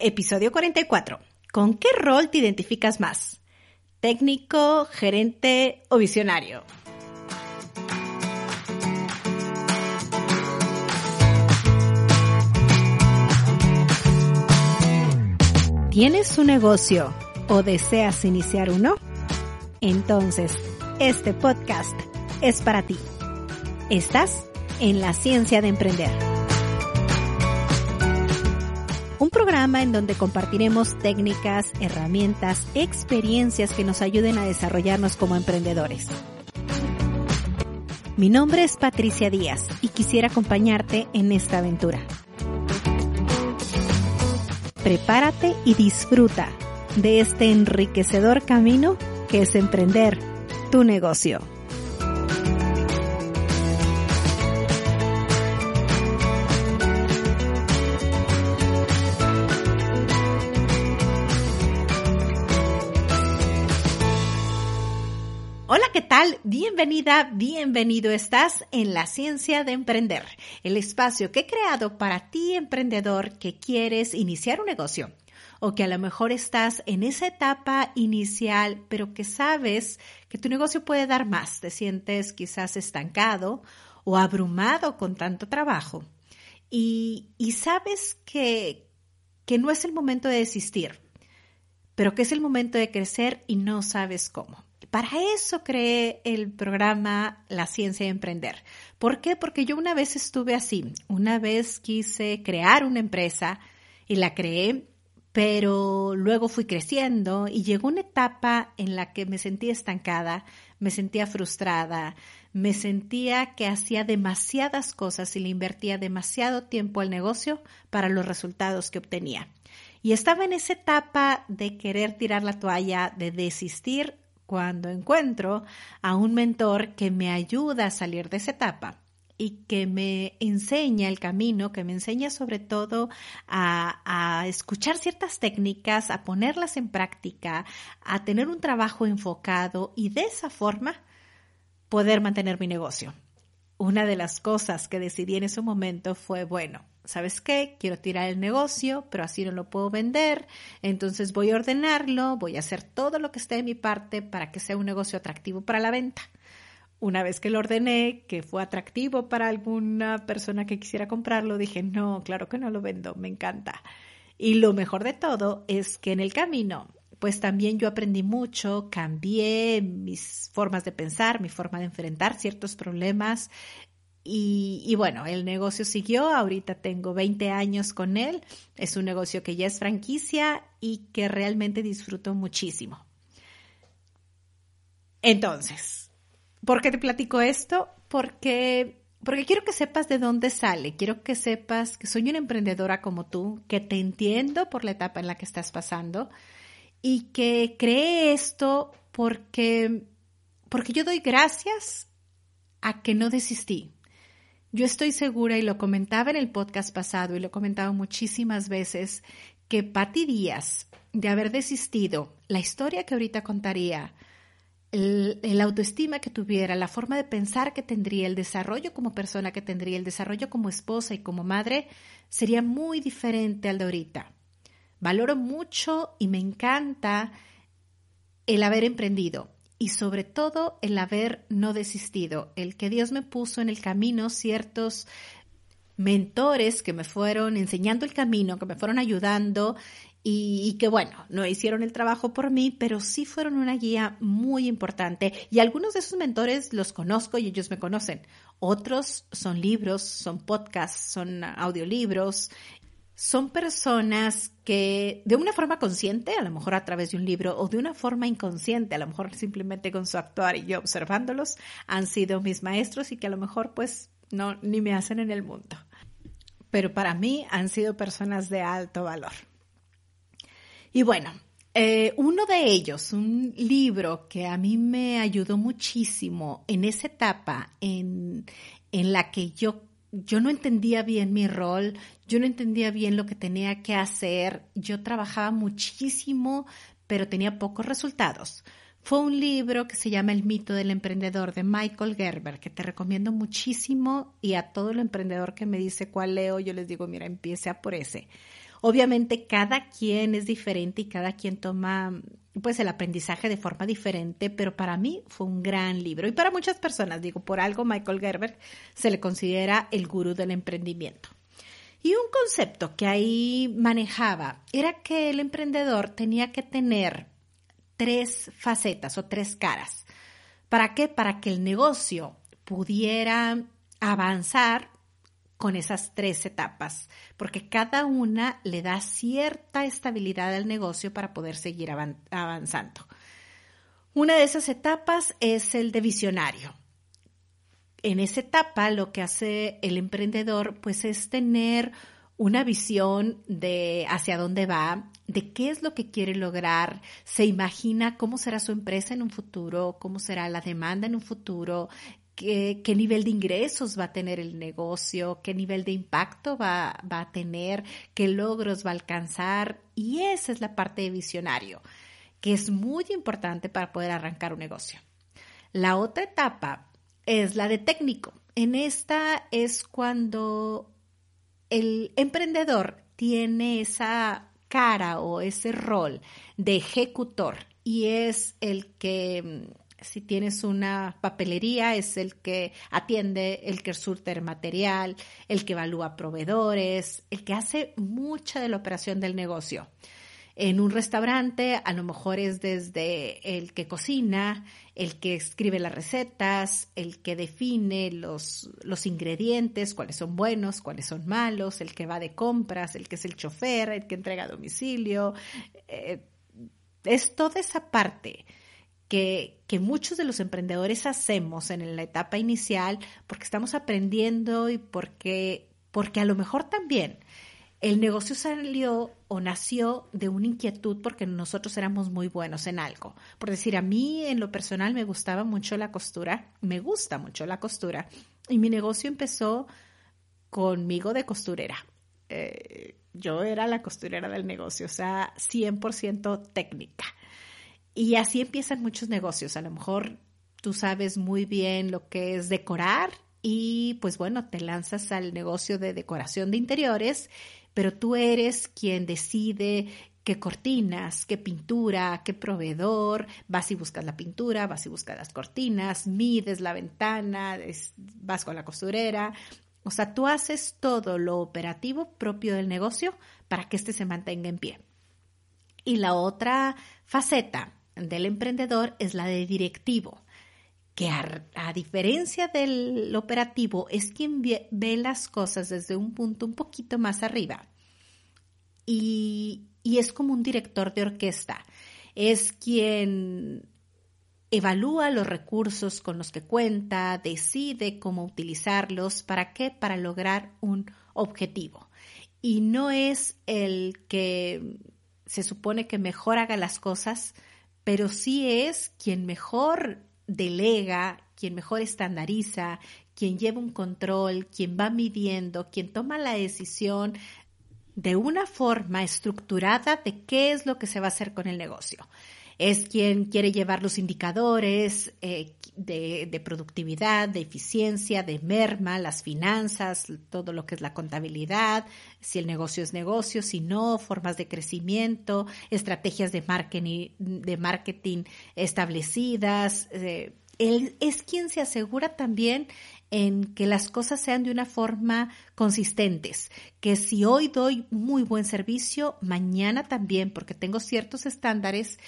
Episodio 44. ¿Con qué rol te identificas más? ¿Técnico, gerente o visionario? ¿Tienes un negocio o deseas iniciar uno? Entonces, este podcast es para ti. Estás en la ciencia de emprender un programa en donde compartiremos técnicas, herramientas, experiencias que nos ayuden a desarrollarnos como emprendedores. Mi nombre es Patricia Díaz y quisiera acompañarte en esta aventura. Prepárate y disfruta de este enriquecedor camino que es emprender tu negocio. Bienvenida, bienvenido. Estás en la ciencia de emprender, el espacio que he creado para ti, emprendedor, que quieres iniciar un negocio o que a lo mejor estás en esa etapa inicial, pero que sabes que tu negocio puede dar más. Te sientes quizás estancado o abrumado con tanto trabajo y, sabes que no es el momento de desistir, pero que es el momento de crecer y no sabes cómo. Para eso creé el programa La Ciencia de Emprender. ¿Por qué? Porque yo una vez estuve así. Una vez quise crear una empresa y la creé, pero luego fui creciendo y llegó una etapa en la que me sentía estancada, me sentía frustrada, me sentía que hacía demasiadas cosas y le invertía demasiado tiempo al negocio para los resultados que obtenía. Y estaba en esa etapa de querer tirar la toalla, de desistir cuando encuentro a un mentor que me ayuda a salir de esa etapa y que me enseña el camino, que me enseña sobre todo a, escuchar ciertas técnicas, a ponerlas en práctica, a tener un trabajo enfocado y de esa forma poder mantener mi negocio. Una de las cosas que decidí en ese momento fue, bueno, ¿sabes qué? Quiero tirar el negocio, pero así no lo puedo vender. Entonces voy a ordenarlo, voy a hacer todo lo que esté de mi parte para que sea un negocio atractivo para la venta. Una vez que lo ordené, que fue atractivo para alguna persona que quisiera comprarlo, dije, no, claro que no lo vendo, me encanta. Y lo mejor de todo es que en el camino, pues también yo aprendí mucho, cambié mis formas de pensar, mi forma de enfrentar ciertos problemas, y, bueno, el negocio siguió, ahorita tengo 20 años con él, es un negocio que ya es franquicia y que realmente disfruto muchísimo. Entonces, ¿por qué te platico esto? Porque, porque quiero que sepas de dónde sale, quiero que sepas que soy una emprendedora como tú, que te entiendo por la etapa en la que estás pasando y que creé esto porque, porque yo doy gracias a que no desistí, yo estoy segura, y lo comentaba en el podcast pasado y lo he comentado muchísimas veces, que Patti Díaz, de haber desistido, la historia que ahorita contaría, el, autoestima que tuviera, la forma de pensar que tendría, el desarrollo como persona que tendría, el desarrollo como esposa y como madre, sería muy diferente al de ahorita. Valoro mucho y me encanta el haber emprendido y sobre todo el haber no desistido, el que Dios me puso en el camino ciertos mentores que me fueron enseñando el camino, que me fueron ayudando y, que bueno, no hicieron el trabajo por mí, pero sí fueron una guía muy importante y algunos de esos mentores los conozco y ellos me conocen. Otros son libros, son podcasts, son audiolibros son personas que de una forma consciente, a lo mejor a través de un libro, o de una forma inconsciente, a lo mejor simplemente con su actuar y yo observándolos, han sido mis maestros y que a lo mejor pues no, ni me hacen en el mundo. Pero para mí han sido personas de alto valor. Y bueno, eh, uno de ellos, un libro que a mí me ayudó muchísimo en esa etapa en, en la que yo yo no entendía bien mi rol, yo no entendía bien lo que tenía que hacer, yo trabajaba muchísimo, pero tenía pocos resultados. Fue un libro que se llama El mito del emprendedor de Michael Gerber, que te recomiendo muchísimo y a todo el emprendedor que me dice cuál leo, yo les digo, mira, empiece a por ese. Obviamente cada quien es diferente y cada quien toma pues el aprendizaje de forma diferente, pero para mí fue un gran libro y para muchas personas, digo, por algo Michael Gerber se le considera el gurú del emprendimiento. Y un concepto que ahí manejaba era que el emprendedor tenía que tener tres facetas o tres caras. ¿Para qué? Para que el negocio pudiera avanzar con esas tres etapas, porque cada una le da cierta estabilidad al negocio para poder seguir avanzando. Una de esas etapas es el de visionario. En esa etapa lo que hace el emprendedor pues es tener una visión de hacia dónde va, de qué es lo que quiere lograr, se imagina cómo será su empresa en un futuro, cómo será la demanda en un futuro, qué, nivel de ingresos va a tener el negocio, qué nivel de impacto va, va a tener, qué logros va a alcanzar. Y esa es la parte de visionario, que es muy importante para poder arrancar un negocio. La otra etapa es la de técnico. En esta es cuando el emprendedor tiene esa cara o ese rol de ejecutor y es el que si tienes una papelería, es el que atiende, el que surte el material, el que evalúa proveedores, el que hace mucha de la operación del negocio. En un restaurante, a lo mejor es desde el que cocina, el que escribe las recetas, el que define los, los ingredientes, cuáles son buenos, cuáles son malos, el que va de compras, el que es el chofer, el que entrega a domicilio. Eh, es toda esa parte que, muchos de los emprendedores hacemos en la etapa inicial porque estamos aprendiendo y porque, porque a lo mejor también el negocio salió o nació de una inquietud porque nosotros éramos muy buenos en algo. Por decir, a mí en lo personal me gustaba mucho la costura, me gusta mucho la costura y mi negocio empezó conmigo de costurera. Eh, yo era la costurera del negocio, o sea, 100% técnica. Y así empiezan muchos negocios. A lo mejor tú sabes muy bien lo que es decorar y pues bueno, te lanzas al negocio de decoración de interiores, pero tú eres quien decide qué cortinas, qué pintura, qué proveedor, vas y buscas la pintura, vas y buscas las cortinas, mides la ventana, vas con la costurera. O sea, tú haces todo lo operativo propio del negocio para que éste se mantenga en pie. Y la otra faceta del emprendedor es la de directivo, que a, diferencia del operativo es quien ve, las cosas desde un punto un poquito más arriba. Y, y es como un director de orquesta, es quien evalúa los recursos con los que cuenta, decide cómo utilizarlos, para qué, para lograr un objetivo. Y no es el que se supone que mejor haga las cosas, pero sí es quien mejor delega, quien mejor estandariza, quien lleva un control, quien va midiendo, quien toma la decisión de una forma estructurada de qué es lo que se va a hacer con el negocio es quien quiere llevar los indicadores eh, de, productividad, de eficiencia, de merma, las finanzas, todo lo que es la contabilidad, si el negocio es negocio, si no, formas de crecimiento, estrategias de marketing, de marketing establecidas. Eh, él es quien se asegura también en que las cosas sean de una forma consistentes, que si hoy doy muy buen servicio, mañana también, porque tengo ciertos estándares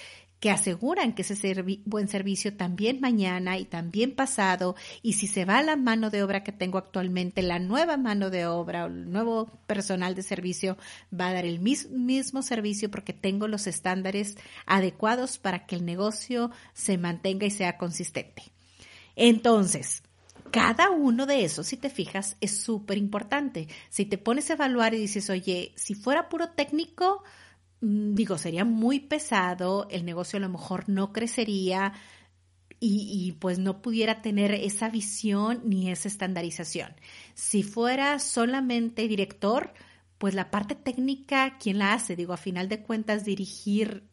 que aseguran que ese buen servicio también mañana y también pasado, y si se va la mano de obra que tengo actualmente, la nueva mano de obra o el nuevo personal de servicio va a dar el mismo servicio porque tengo los estándares adecuados para que el negocio se mantenga y sea consistente. Entonces, cada uno de esos, si te fijas, es súper importante. Si te pones a evaluar y dices, oye, si fuera puro técnico, digo, sería muy pesado, el negocio a lo mejor no crecería y, pues no pudiera tener esa visión ni esa estandarización. Si fuera solamente director, pues la parte técnica, ¿quién la hace? Digo, a final de cuentas, dirigir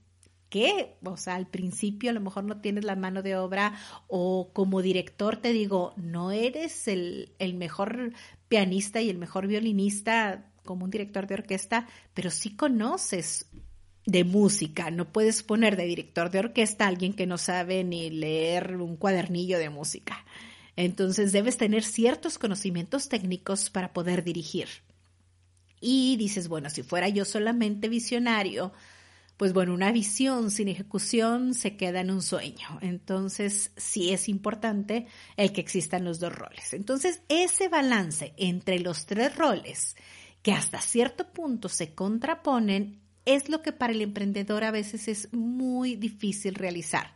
¿qué? O sea, al principio a lo mejor no tienes la mano de obra o como director te digo, no eres el, el, mejor pianista y el mejor violinista como un director de orquesta, pero sí conoces de música. No puedes poner de director de orquesta a alguien que no sabe ni leer un cuadernillo de música. Entonces debes tener ciertos conocimientos técnicos para poder dirigir. Y dices, bueno, si fuera yo solamente visionario, pues bueno, una visión sin ejecución se queda en un sueño. Entonces, sí es importante el que existan los dos roles. Entonces, ese balance entre los tres roles, que hasta cierto punto se contraponen, es lo que para el emprendedor a veces es muy difícil realizar.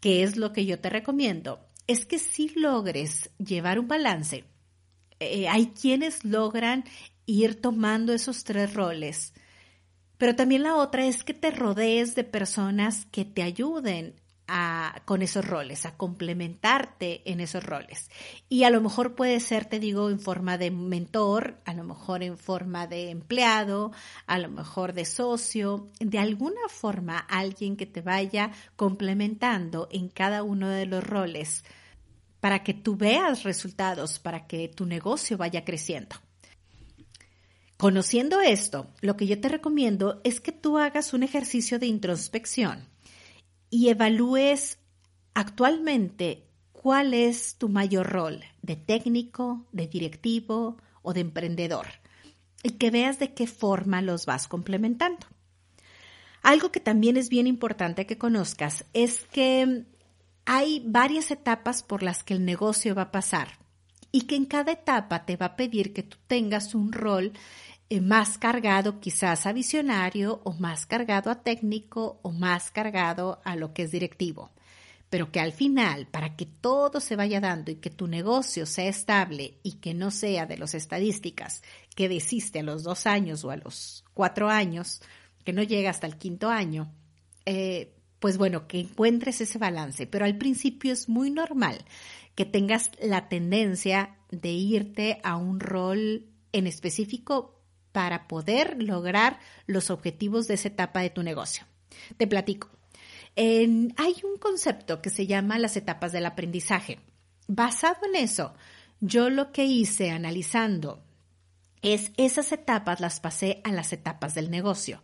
¿Qué es lo que yo te recomiendo? Es que si logres llevar un balance, eh, hay quienes logran ir tomando esos tres roles pero también la otra es que te rodees de personas que te ayuden con esos roles, a complementarte en esos roles. Y a lo mejor puede ser, te digo, en forma de mentor, a lo mejor en forma de empleado, a lo mejor de socio, de alguna forma alguien que te vaya complementando en cada uno de los roles para que tú veas resultados, para que tu negocio vaya creciendo. Conociendo esto, lo que yo te recomiendo es que tú hagas un ejercicio de introspección y evalúes actualmente cuál es tu mayor rol de técnico, de directivo o de emprendedor y que veas de qué forma los vas complementando. Algo que también es bien importante que conozcas es que hay varias etapas por las que el negocio va a pasar y que en cada etapa te va a pedir que tú tengas un rol más cargado quizás a visionario o más cargado a técnico o más cargado a lo que es directivo. Pero que al final, para que todo se vaya dando y que tu negocio sea estable y que no sea de las estadísticas que desiste a los dos años o a los cuatro años, que no llega hasta el quinto año, eh, pues bueno, que encuentres ese balance. Pero al principio es muy normal que tengas la tendencia de irte a un rol en específico para poder lograr los objetivos de esa etapa de tu negocio. Te platico. hay un concepto que se llama las etapas del aprendizaje. Basado en eso, yo lo que hice analizando es esas etapas las pasé a las etapas del negocio.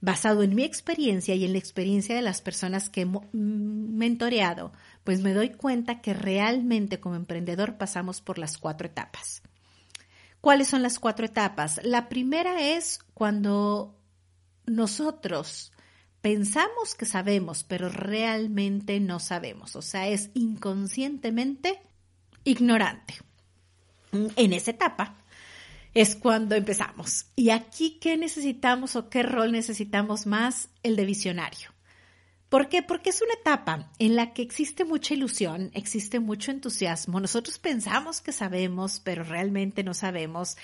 Basado en mi experiencia y en la experiencia de las personas que he mm, mentoreado, pues me doy cuenta que realmente como emprendedor pasamos por las cuatro etapas. ¿Cuáles son las cuatro etapas? La primera es cuando nosotros pensamos que sabemos, pero realmente no sabemos. O sea, es inconscientemente ignorante. En esa etapa es cuando empezamos. Y aquí, ¿qué necesitamos o qué rol necesitamos más? El de visionario. ¿Por qué? Porque es una etapa en la que existe mucha ilusión, existe mucho entusiasmo. Nosotros pensamos que sabemos, pero realmente no sabemos.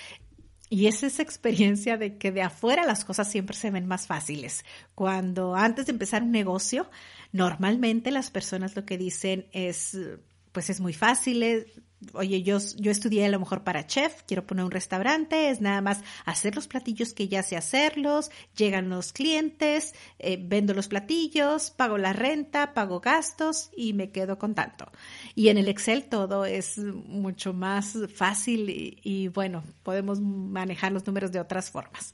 Y es esa experiencia de que de afuera las cosas siempre se ven más fáciles. Cuando antes de empezar un negocio, normalmente las personas lo que dicen es, pues es muy fácil, oye, yo, yo estudié a lo mejor para chef, quiero poner un restaurante, es nada más hacer los platillos que ya sé hacerlos, llegan los clientes, eh, vendo los platillos, pago la renta, pago gastos y me quedo con tanto. Y en el Excel todo es mucho más fácil y, y bueno, podemos manejar los números de otras formas.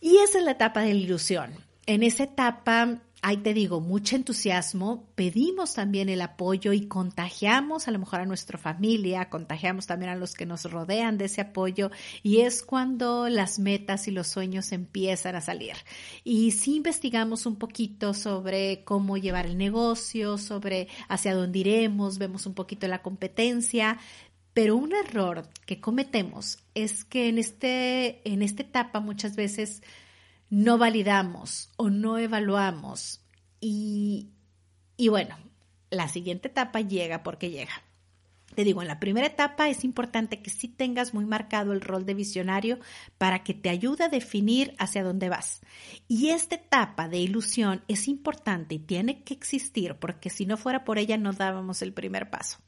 Y esa es la etapa de la ilusión. En esa etapa ahí te digo, mucho entusiasmo, pedimos también el apoyo y contagiamos a lo mejor a nuestra familia, contagiamos también a los que nos rodean de ese apoyo y es cuando las metas y los sueños empiezan a salir. Y si investigamos un poquito sobre cómo llevar el negocio, sobre hacia dónde iremos, vemos un poquito la competencia, pero un error que cometemos es que en, este, en esta etapa muchas veces no validamos o no evaluamos. Y, y bueno, la siguiente etapa llega porque llega. Te digo, en la primera etapa es importante que sí tengas muy marcado el rol de visionario para que te ayude a definir hacia dónde vas. Y esta etapa de ilusión es importante y tiene que existir porque si no fuera por ella no dábamos el primer paso.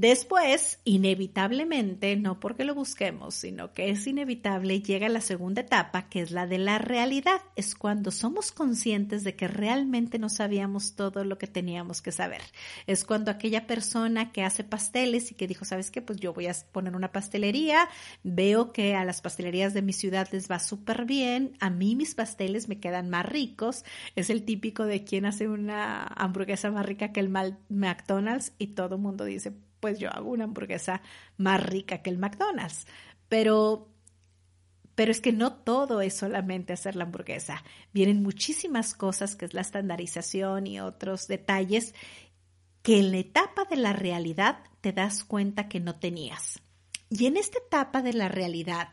Después, inevitablemente, no porque lo busquemos, sino que es inevitable, llega la segunda etapa, que es la de la realidad. Es cuando somos conscientes de que realmente no sabíamos todo lo que teníamos que saber. Es cuando aquella persona que hace pasteles y que dijo, ¿sabes qué? Pues yo voy a poner una pastelería, veo que a las pastelerías de mi ciudad les va súper bien, a mí mis pasteles me quedan más ricos. Es el típico de quien hace una hamburguesa más rica que el McDonald's y todo el mundo dice, pues yo hago una hamburguesa más rica que el McDonald's. Pero, pero es que no todo es solamente hacer la hamburguesa. Vienen muchísimas cosas que es la estandarización y otros detalles que en la etapa de la realidad te das cuenta que no tenías. Y en esta etapa de la realidad,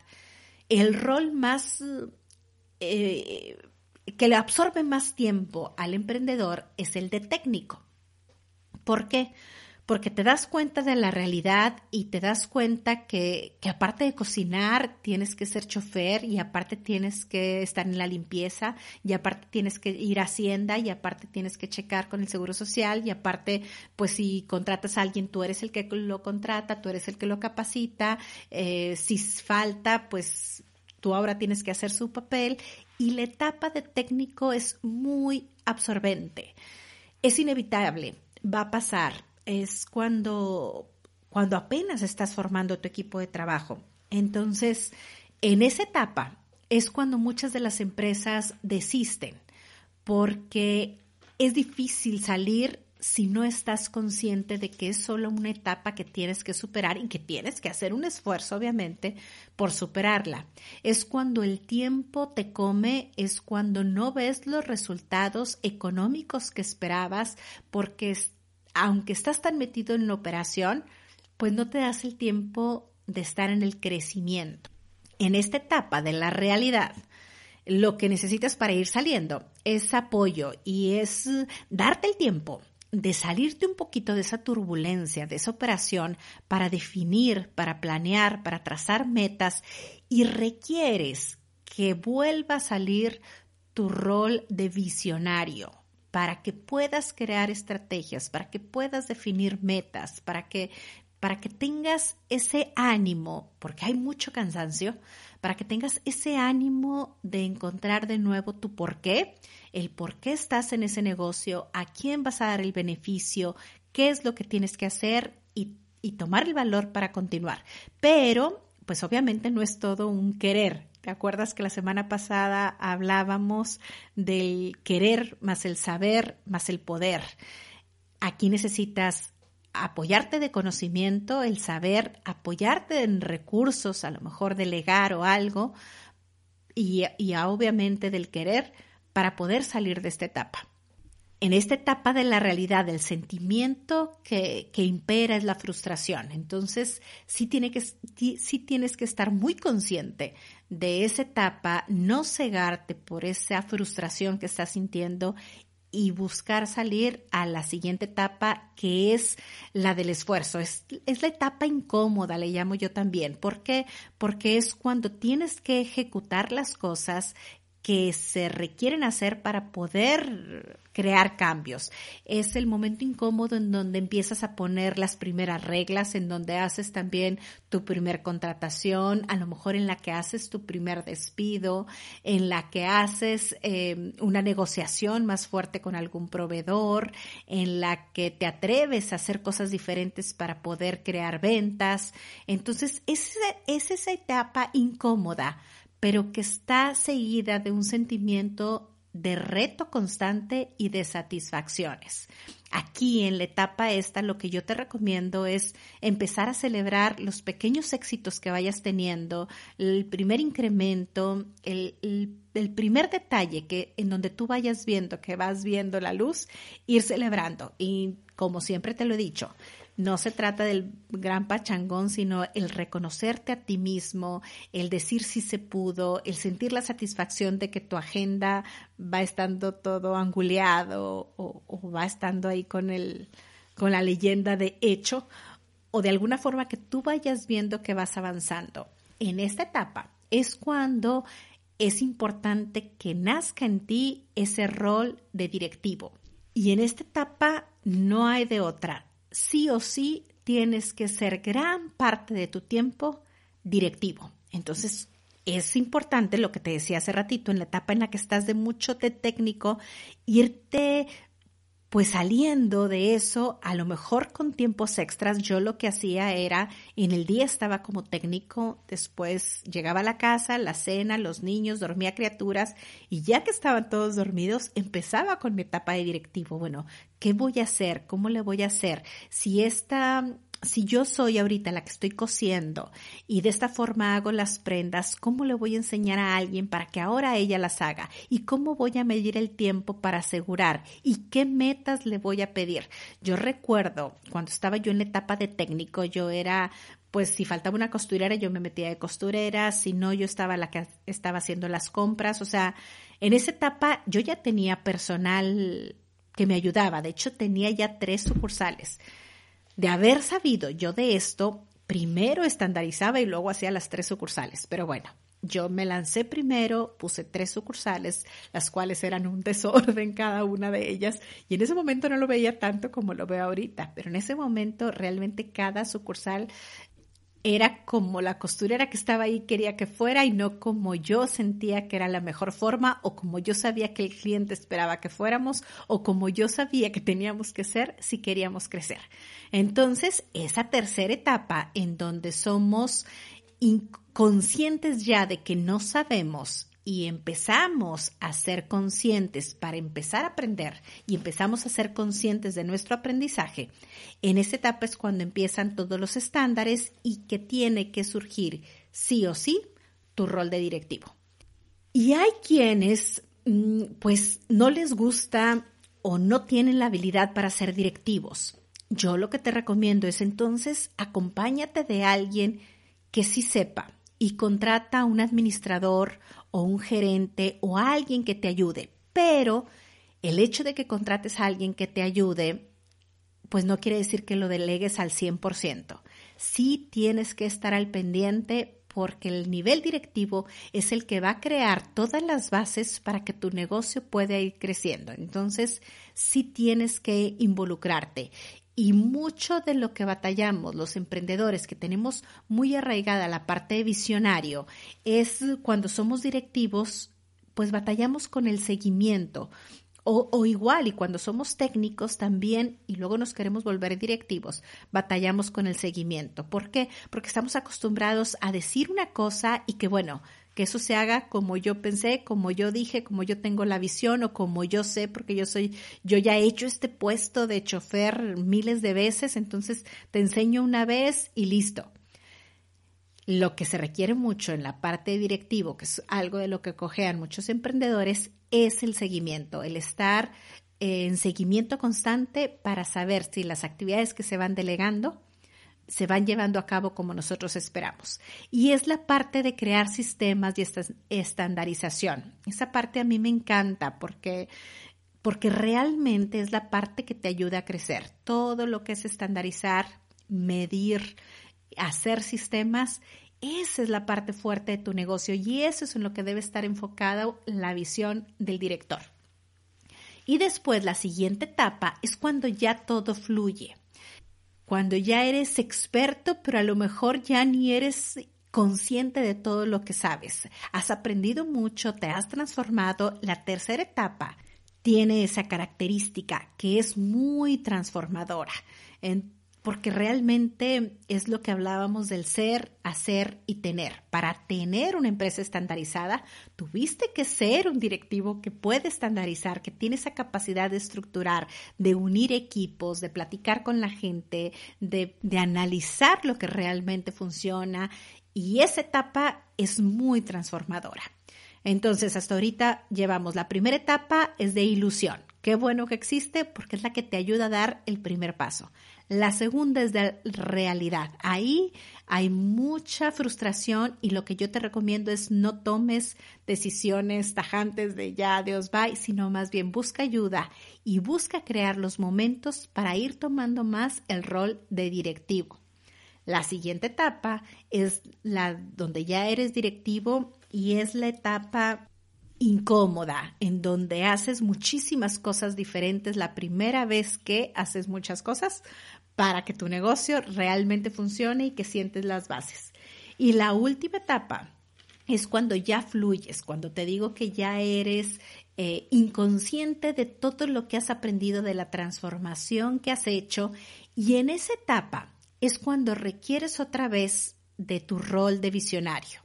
el rol más eh, que le absorbe más tiempo al emprendedor es el de técnico. ¿Por qué? porque te das cuenta de la realidad y te das cuenta que, que, aparte de cocinar tienes que ser chofer y aparte tienes que estar en la limpieza y aparte tienes que ir a Hacienda y aparte tienes que checar con el Seguro Social y aparte pues si contratas a alguien tú eres el que lo contrata, tú eres el que lo capacita, eh, si falta pues tú ahora tienes que hacer su papel y la etapa de técnico es muy absorbente. Es inevitable, va a pasar es cuando, cuando apenas estás formando tu equipo de trabajo. Entonces, en esa etapa es cuando muchas de las empresas desisten porque es difícil salir si no estás consciente de que es solo una etapa que tienes que superar y que tienes que hacer un esfuerzo, obviamente, por superarla. Es cuando el tiempo te come, es cuando no ves los resultados económicos que esperabas porque aunque estás tan metido en la operación, pues no te das el tiempo de estar en el crecimiento. En esta etapa de la realidad, lo que necesitas para ir saliendo es apoyo y es darte el tiempo de salirte un poquito de esa turbulencia, de esa operación, para definir, para planear, para trazar metas y requieres que vuelva a salir tu rol de visionario, para que puedas crear estrategias, para que puedas definir metas, para que, para que tengas ese ánimo, porque hay mucho cansancio, para que tengas ese ánimo de encontrar de nuevo tu por qué, el por qué estás en ese negocio, a quién vas a dar el beneficio, qué es lo que tienes que hacer y, y tomar el valor para continuar. Pero, pues obviamente no es todo un querer, ¿Te acuerdas que la semana pasada hablábamos del querer más el saber más el poder? Aquí necesitas apoyarte de conocimiento, el saber, apoyarte en recursos, a lo mejor delegar o algo, y, y obviamente del querer para poder salir de esta etapa. En esta etapa de la realidad, el sentimiento que, impera es la frustración. Entonces, sí, que, sí tienes que estar muy consciente de esa etapa, no cegarte por esa frustración que estás sintiendo y buscar salir a la siguiente etapa que es la del esfuerzo. Es, es, la etapa incómoda, le llamo yo también. ¿Por qué? Porque es cuando tienes que ejecutar las cosas que se requieren hacer para poder crear cambios. Es el momento incómodo en donde empiezas a poner las primeras reglas, en donde haces también tu primer contratación, a lo mejor en la que haces tu primer despido, en la que haces eh, una negociación más fuerte con algún proveedor, en la que te atreves a hacer cosas diferentes para poder crear ventas. Entonces, es, es esa etapa incómoda pero que está seguida de un sentimiento de reto constante y de satisfacciones. Aquí en la etapa esta lo que yo te recomiendo es empezar a celebrar los pequeños éxitos que vayas teniendo, el primer incremento, el, el primer detalle que en donde tú vayas viendo que vas viendo la luz, ir celebrando. Y como siempre te lo he dicho, no se trata del gran pachangón, sino el reconocerte a ti mismo, el decir si se pudo, el sentir la satisfacción de que tu agenda va estando todo anguleado o, va estando ahí con, el, con la leyenda de hecho, o de alguna forma que tú vayas viendo que vas avanzando. En esta etapa es cuando es importante que nazca en ti ese rol de directivo. Y en esta etapa no hay de otra sí o sí tienes que ser gran parte de tu tiempo directivo. Entonces, es importante lo que te decía hace ratito, en la etapa en la que estás de mucho de técnico, irte pues saliendo de eso, a lo mejor con tiempos extras, yo lo que hacía era, en el día estaba como técnico, después llegaba a la casa, la cena, los niños, dormía criaturas y ya que estaban todos dormidos, empezaba con mi etapa de directivo. Bueno, ¿qué voy a hacer? ¿Cómo le voy a hacer? Si esta si yo soy ahorita la que estoy cosiendo y de esta forma hago las prendas, ¿cómo le voy a enseñar a alguien para que ahora ella las haga? ¿Y cómo voy a medir el tiempo para asegurar? ¿Y qué metas le voy a pedir? Yo recuerdo cuando estaba yo en la etapa de técnico, yo era pues si faltaba una costurera, yo me metía de costurera, si no, yo estaba la que estaba haciendo las compras, o sea, en esa etapa yo ya tenía personal que me ayudaba, de hecho tenía ya tres sucursales. De haber sabido yo de esto, primero estandarizaba y luego hacía las tres sucursales. Pero bueno, yo me lancé primero, puse tres sucursales, las cuales eran un desorden cada una de ellas, y en ese momento no lo veía tanto como lo veo ahorita, pero en ese momento realmente cada sucursal era como la costurera que estaba ahí quería que fuera y no como yo sentía que era la mejor forma o como yo sabía que el cliente esperaba que fuéramos o como yo sabía que teníamos que ser si queríamos crecer. Entonces, esa tercera etapa en donde somos inconscientes ya de que no sabemos y empezamos a ser conscientes para empezar a aprender y empezamos a ser conscientes de nuestro aprendizaje, en esa etapa es cuando empiezan todos los estándares y que tiene que surgir sí o sí tu rol de directivo. Y hay quienes mm, pues no les gusta o no tienen la habilidad para ser directivos. Yo lo que te recomiendo es entonces acompáñate de alguien que sí sepa y contrata a un administrador o un gerente o alguien que te ayude. Pero el hecho de que contrates a alguien que te ayude, pues no quiere decir que lo delegues al 100%. Sí tienes que estar al pendiente porque el nivel directivo es el que va a crear todas las bases para que tu negocio pueda ir creciendo. Entonces, sí tienes que involucrarte. Y mucho de lo que batallamos los emprendedores que tenemos muy arraigada la parte de visionario es cuando somos directivos, pues batallamos con el seguimiento. O, o, igual, y cuando somos técnicos también, y luego nos queremos volver directivos, batallamos con el seguimiento. ¿Por qué? Porque estamos acostumbrados a decir una cosa y que, bueno, que eso se haga como yo pensé, como yo dije, como yo tengo la visión o como yo sé, porque yo soy, yo ya he hecho este puesto de chofer miles de veces, entonces te enseño una vez y listo. Lo que se requiere mucho en la parte directivo, que es algo de lo que cojean muchos emprendedores, es el seguimiento, el estar en seguimiento constante para saber si las actividades que se van delegando se van llevando a cabo como nosotros esperamos. Y es la parte de crear sistemas y esta estandarización. Esa parte a mí me encanta porque, porque realmente es la parte que te ayuda a crecer. Todo lo que es estandarizar, medir, hacer sistemas, esa es la parte fuerte de tu negocio y eso es en lo que debe estar enfocada la visión del director. Y después la siguiente etapa es cuando ya todo fluye cuando ya eres experto, pero a lo mejor ya ni eres consciente de todo lo que sabes. Has aprendido mucho, te has transformado. La tercera etapa tiene esa característica que es muy transformadora. Porque realmente es lo que hablábamos del ser, hacer y tener. Para tener una empresa estandarizada, tuviste que ser un directivo que puede estandarizar, que tiene esa capacidad de estructurar, de unir equipos, de platicar con la gente, de, analizar lo que realmente funciona. Y esa etapa es muy transformadora. Entonces, hasta ahorita llevamos la primera etapa, es de ilusión. Qué bueno que existe porque es la que te ayuda a dar el primer paso. La segunda es de realidad. Ahí hay mucha frustración y lo que yo te recomiendo es no tomes decisiones tajantes de ya, Dios va, sino más bien busca ayuda y busca crear los momentos para ir tomando más el rol de directivo. La siguiente etapa es la donde ya eres directivo y es la etapa incómoda, en donde haces muchísimas cosas diferentes la primera vez que haces muchas cosas para que tu negocio realmente funcione y que sientes las bases. Y la última etapa es cuando ya fluyes, cuando te digo que ya eres eh, inconsciente de todo lo que has aprendido, de la transformación que has hecho. Y en esa etapa es cuando requieres otra vez de tu rol de visionario.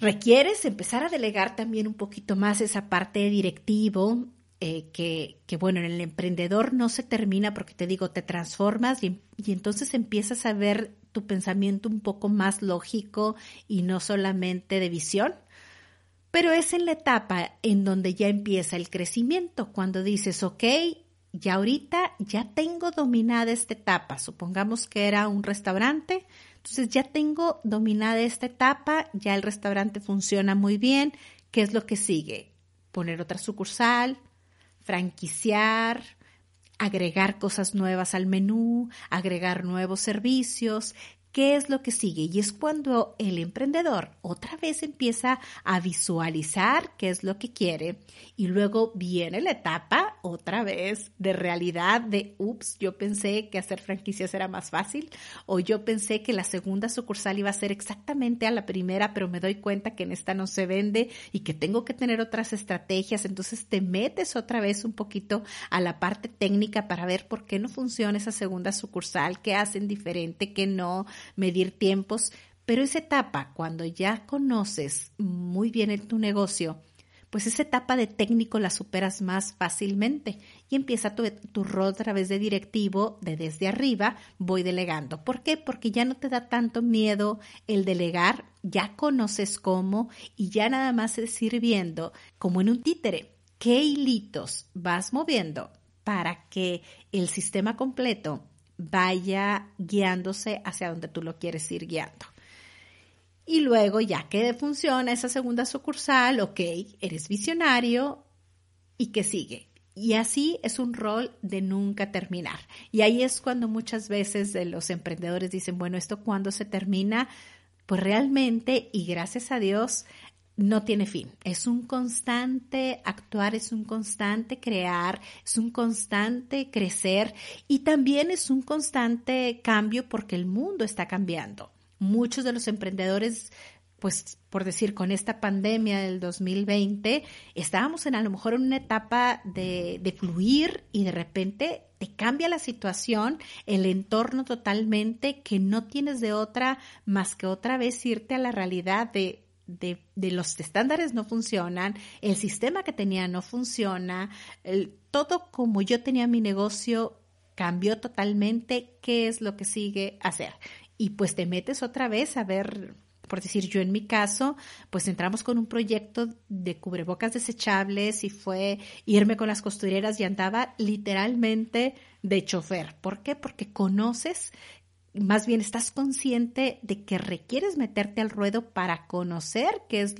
Requieres empezar a delegar también un poquito más esa parte de directivo, eh, que, que, bueno, en el emprendedor no se termina porque te digo, te transformas y, y, entonces empiezas a ver tu pensamiento un poco más lógico y no solamente de visión. Pero es en la etapa en donde ya empieza el crecimiento, cuando dices, ok, ya ahorita ya tengo dominada esta etapa. Supongamos que era un restaurante, entonces ya tengo dominada esta etapa, ya el restaurante funciona muy bien. ¿Qué es lo que sigue? Poner otra sucursal, franquiciar, agregar cosas nuevas al menú, agregar nuevos servicios, ¿Qué es lo que sigue? Y es cuando el emprendedor otra vez empieza a visualizar qué es lo que quiere y luego viene la etapa otra vez de realidad de, ups, yo pensé que hacer franquicias era más fácil o yo pensé que la segunda sucursal iba a ser exactamente a la primera, pero me doy cuenta que en esta no se vende y que tengo que tener otras estrategias. Entonces te metes otra vez un poquito a la parte técnica para ver por qué no funciona esa segunda sucursal, qué hacen diferente, qué no medir tiempos, pero esa etapa, cuando ya conoces muy bien tu negocio, pues esa etapa de técnico la superas más fácilmente y empieza tu, tu, rol a través de directivo, de desde arriba, voy delegando. ¿Por qué? Porque ya no te da tanto miedo el delegar, ya conoces cómo y ya nada más es ir viendo, como en un títere, qué hilitos vas moviendo para que el sistema completo vaya guiándose hacia donde tú lo quieres ir guiando. Y luego, ya que funciona esa segunda sucursal, ok, eres visionario y que sigue. Y así es un rol de nunca terminar. Y ahí es cuando muchas veces los emprendedores dicen, bueno, ¿esto cuándo se termina? Pues realmente, y gracias a Dios, no tiene fin. Es un constante actuar, es un constante crear, es un constante crecer y también es un constante cambio porque el mundo está cambiando. Muchos de los emprendedores pues por decir, con esta pandemia del 2020, estábamos en a lo mejor en una etapa de, de, fluir y de repente te cambia la situación, el entorno totalmente, que no tienes de otra más que otra vez irte a la realidad de de, los estándares no funcionan, el sistema que tenía no funciona, todo como yo tenía mi negocio cambió totalmente, ¿qué es lo que sigue hacer? Y pues te metes otra vez a ver, por decir yo en mi caso, pues entramos con un proyecto de cubrebocas desechables y fue irme con las costureras y andaba literalmente de chofer. ¿Por qué? Porque conoces más bien estás consciente de que requieres meterte al ruedo para conocer qué es,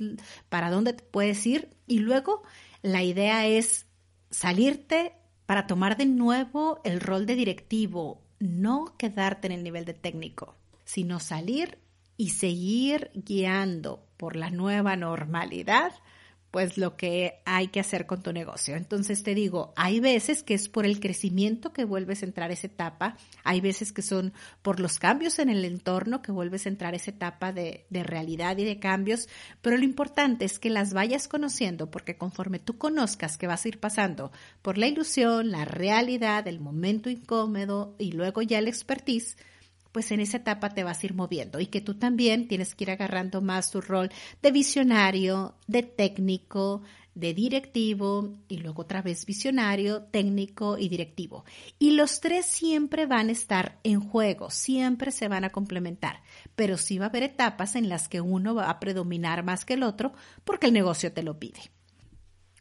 para dónde te puedes ir y luego la idea es salirte para tomar de nuevo el rol de directivo, no quedarte en el nivel de técnico, sino salir y seguir guiando por la nueva normalidad pues lo que hay que hacer con tu negocio. Entonces te digo, hay veces que es por el crecimiento que vuelves a entrar esa etapa, hay veces que son por los cambios en el entorno que vuelves a entrar esa etapa de, de realidad y de cambios, pero lo importante es que las vayas conociendo porque conforme tú conozcas que vas a ir pasando por la ilusión, la realidad, el momento incómodo y luego ya el expertise, pues en esa etapa te vas a ir moviendo y que tú también tienes que ir agarrando más tu rol de visionario, de técnico, de directivo y luego otra vez visionario, técnico y directivo. Y los tres siempre van a estar en juego, siempre se van a complementar, pero sí va a haber etapas en las que uno va a predominar más que el otro porque el negocio te lo pide.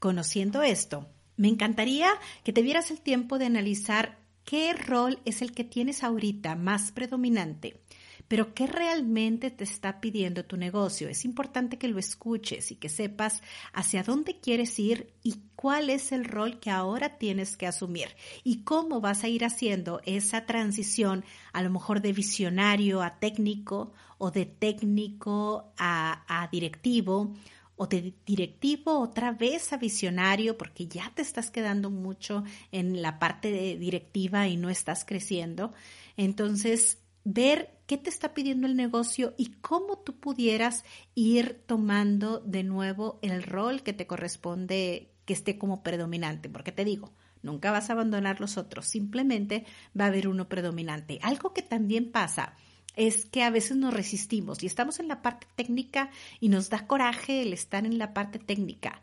Conociendo esto, me encantaría que te dieras el tiempo de analizar qué rol es el que tienes ahorita más predominante, pero qué realmente te está pidiendo tu negocio. Es importante que lo escuches y que sepas hacia dónde quieres ir y cuál es el rol que ahora tienes que asumir y cómo vas a ir haciendo esa transición a lo mejor de visionario a técnico o de técnico a, a directivo o de directivo otra vez a visionario porque ya te estás quedando mucho en la parte directiva y no estás creciendo. Entonces, ver qué te está pidiendo el negocio y cómo tú pudieras ir tomando de nuevo el rol que te corresponde que esté como predominante, porque te digo, nunca vas a abandonar los otros, simplemente va a haber uno predominante. Algo que también pasa es que a veces nos resistimos y estamos en la parte técnica y nos da coraje el estar en la parte técnica.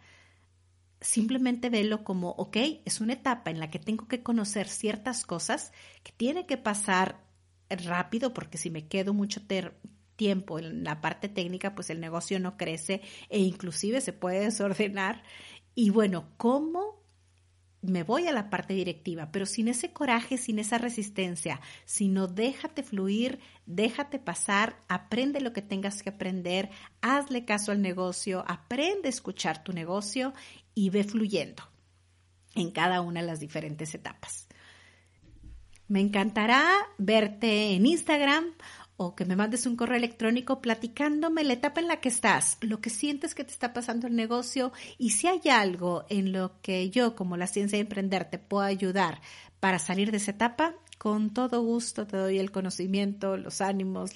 Simplemente velo como, ok, es una etapa en la que tengo que conocer ciertas cosas que tiene que pasar rápido porque si me quedo mucho tiempo en la parte técnica, pues el negocio no crece e inclusive se puede desordenar. Y bueno, ¿cómo me voy a la parte directiva, pero sin ese coraje, sin esa resistencia, sino déjate fluir, déjate pasar, aprende lo que tengas que aprender, hazle caso al negocio, aprende a escuchar tu negocio y ve fluyendo en cada una de las diferentes etapas. Me encantará verte en Instagram o que me mandes un correo electrónico platicándome la etapa en la que estás, lo que sientes que te está pasando el negocio y si hay algo en lo que yo como la ciencia de emprender te puedo ayudar para salir de esa etapa, con todo gusto te doy el conocimiento, los ánimos,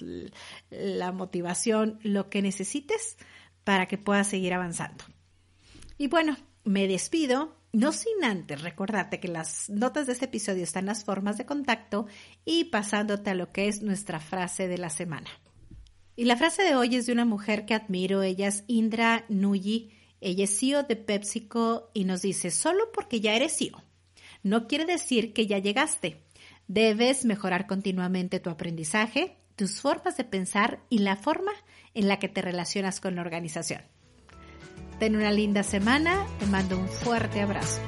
la motivación, lo que necesites para que puedas seguir avanzando. Y bueno, me despido no sin antes recordarte que las notas de este episodio están las formas de contacto y pasándote a lo que es nuestra frase de la semana. Y la frase de hoy es de una mujer que admiro, ella es Indra Nuyi, ella es CEO de PepsiCo y nos dice, solo porque ya eres CEO, no quiere decir que ya llegaste. Debes mejorar continuamente tu aprendizaje, tus formas de pensar y la forma en la que te relacionas con la organización. Ten una linda semana, te mando un fuerte abrazo.